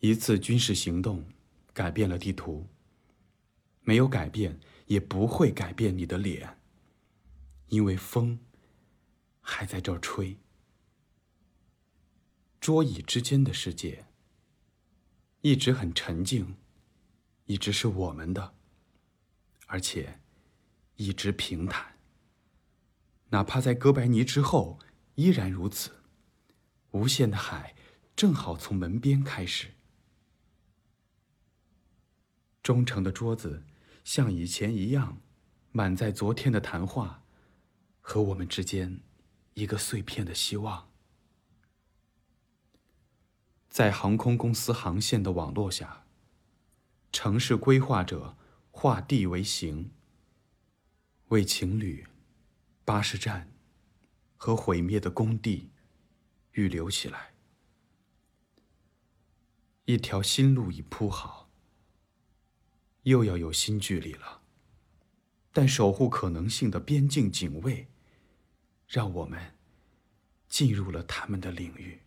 一次军事行动改变了地图，没有改变，也不会改变你的脸，因为风还在这儿吹。桌椅之间的世界一直很沉静，一直是我们的，而且一直平坦。哪怕在哥白尼之后，依然如此。无限的海正好从门边开始。忠诚的桌子像以前一样，满载昨天的谈话和我们之间一个碎片的希望。在航空公司航线的网络下，城市规划者画地为形，为情侣、巴士站和毁灭的工地预留起来。一条新路已铺好，又要有新距离了。但守护可能性的边境警卫，让我们进入了他们的领域。